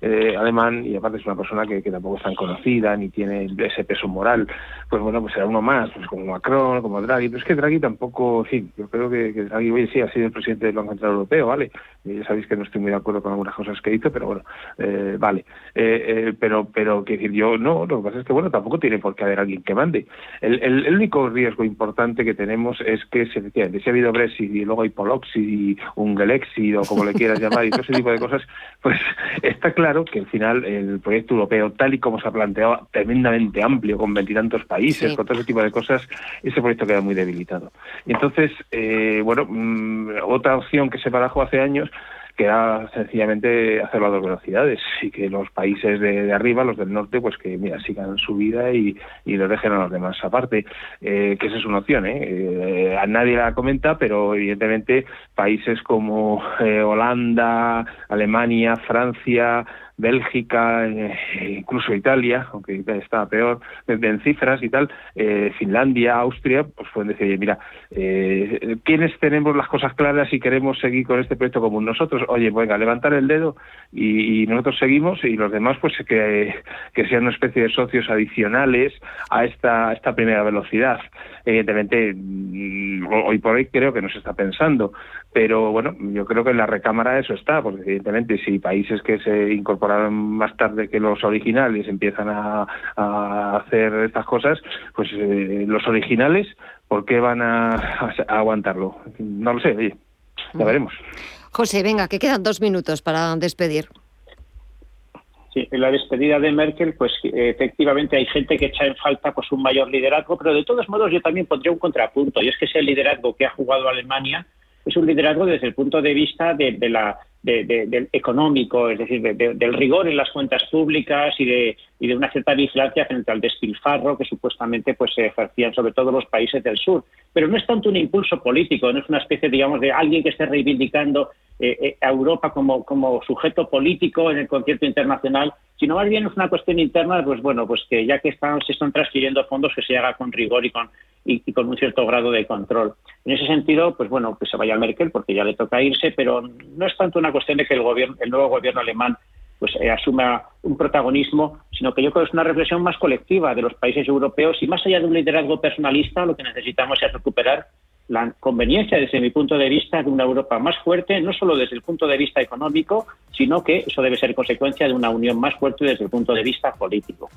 eh, alemán y aparte es una persona que, tampoco es tan conocida ni tiene ese peso moral, pues bueno, pues será uno más, pues como Macron, como Draghi, pero es que Draghi tampoco, sí, yo creo que, Draghi, oye, sí, ha sido el presidente del Banco Central Europeo, ¿vale? Ya sabéis que no estoy muy de acuerdo con algunas cosas que dice, pero bueno, eh, vale. Eh, pero, pero, que decir, yo no, lo que pasa es que, bueno, tampoco tiene por qué haber alguien que mande. El, el, único riesgo importante que tenemos es que, si, si ha habido Brexit y luego hay Poloxid y un Gelexid o como le quieras llamar y todo ese tipo de cosas, pues está claro que al final el proyecto europeo, tal y como se ha planteado, tremendamente amplio, con veintitantos países, con todo ese tipo de cosas, ese proyecto queda muy debilitado. Y entonces, eh, bueno, mm, otra opción que se barajó hace años que era sencillamente hacerlo a dos velocidades y que los países de, arriba, los del norte, pues que mira, sigan su vida y, y lo dejen a los demás aparte, eh, que esa es una opción, ¿eh? ¿eh? a nadie la comenta, pero evidentemente países como eh, Holanda, Alemania, Francia, Bélgica, eh, incluso Italia, aunque está peor, en cifras y tal, eh, Finlandia, Austria, pues pueden decir, oye, mira, eh, ¿quiénes tenemos las cosas claras y queremos seguir con este proyecto común? Nosotros, oye, venga, levantar el dedo y, nosotros seguimos y los demás, pues que, sean una especie de socios adicionales a esta, esta primera velocidad. Evidentemente, mm, hoy por hoy creo que no se está pensando, pero bueno, yo creo que en la recámara eso está, porque evidentemente si países que se más tarde que los originales empiezan a, hacer estas cosas, pues eh, los originales, ¿por qué van a, aguantarlo? No lo sé, oye, ya veremos. José, venga, que quedan dos minutos para despedir. Sí, en la despedida de Merkel, pues efectivamente hay gente que echa en falta pues un mayor liderazgo, pero de todos modos yo también pondría un contrapunto, y es que ese liderazgo que ha jugado Alemania es un liderazgo desde el punto de vista de, la del económico, es decir, del rigor en las cuentas públicas y de, y de una cierta vigilancia frente al despilfarro que supuestamente pues se ejercían sobre todo los países del sur. Pero no es tanto un impulso político, no es una especie, digamos, de alguien que esté reivindicando eh, eh, a Europa como, como sujeto político en el concierto internacional, sino más bien es una cuestión interna, pues bueno, pues que ya que están, se están transfiriendo fondos que se haga con rigor y con y, con un cierto grado de control. En ese sentido, pues bueno, que se vaya Merkel porque ya le toca irse, pero no es tanto una cuestión de que el gobierno, el nuevo gobierno alemán pues eh, asuma un protagonismo, sino que yo creo que es una reflexión más colectiva de los países europeos y más allá de un liderazgo personalista, lo que necesitamos es recuperar la conveniencia, desde mi punto de vista, de una Europa más fuerte, no solo desde el punto de vista económico, sino que eso debe ser consecuencia de una unión más fuerte desde el punto de vista político.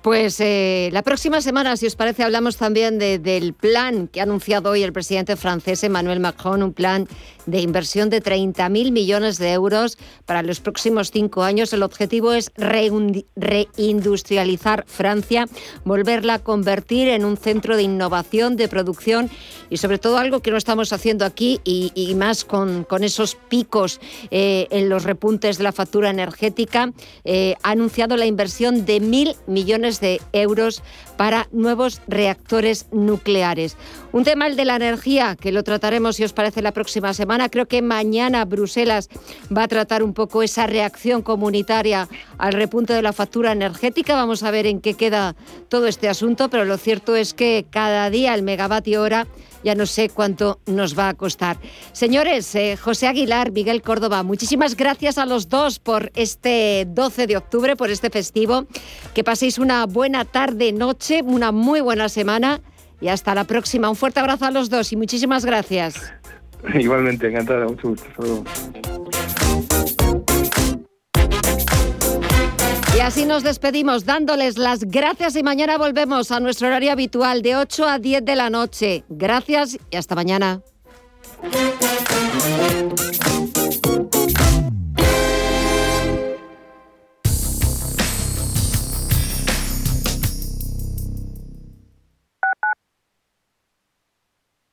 Pues eh, la próxima semana, si os parece, hablamos también del plan que ha anunciado hoy el presidente francés Emmanuel Macron, un plan de inversión de 30.000 millones de euros para los próximos cinco años. El objetivo es reindustrializar Francia, volverla a convertir en un centro de innovación, de producción y sobre todo algo que no estamos haciendo aquí y, más con, esos picos eh, en los repuntes de la factura energética, eh, ha anunciado la inversión de mil millones de euros para nuevos reactores nucleares. Un tema el de la energía, que lo trataremos, si os parece, la próxima semana. Creo que mañana Bruselas va a tratar un poco esa reacción comunitaria al repunte de la factura energética. Vamos a ver en qué queda todo este asunto, pero lo cierto es que cada día el megavatio hora ya no sé cuánto nos va a costar. Señores, eh, José Aguilar, Miguel Córdoba, muchísimas gracias a los dos por este 12 de octubre, por este festivo. Que paséis una buena tarde, noche, una muy buena semana y hasta la próxima. Un fuerte abrazo a los dos y muchísimas gracias. Igualmente, encantada, mucho gusto. Y así nos despedimos dándoles las gracias y mañana volvemos a nuestro horario habitual de 8 a 10 de la noche. Gracias y hasta mañana.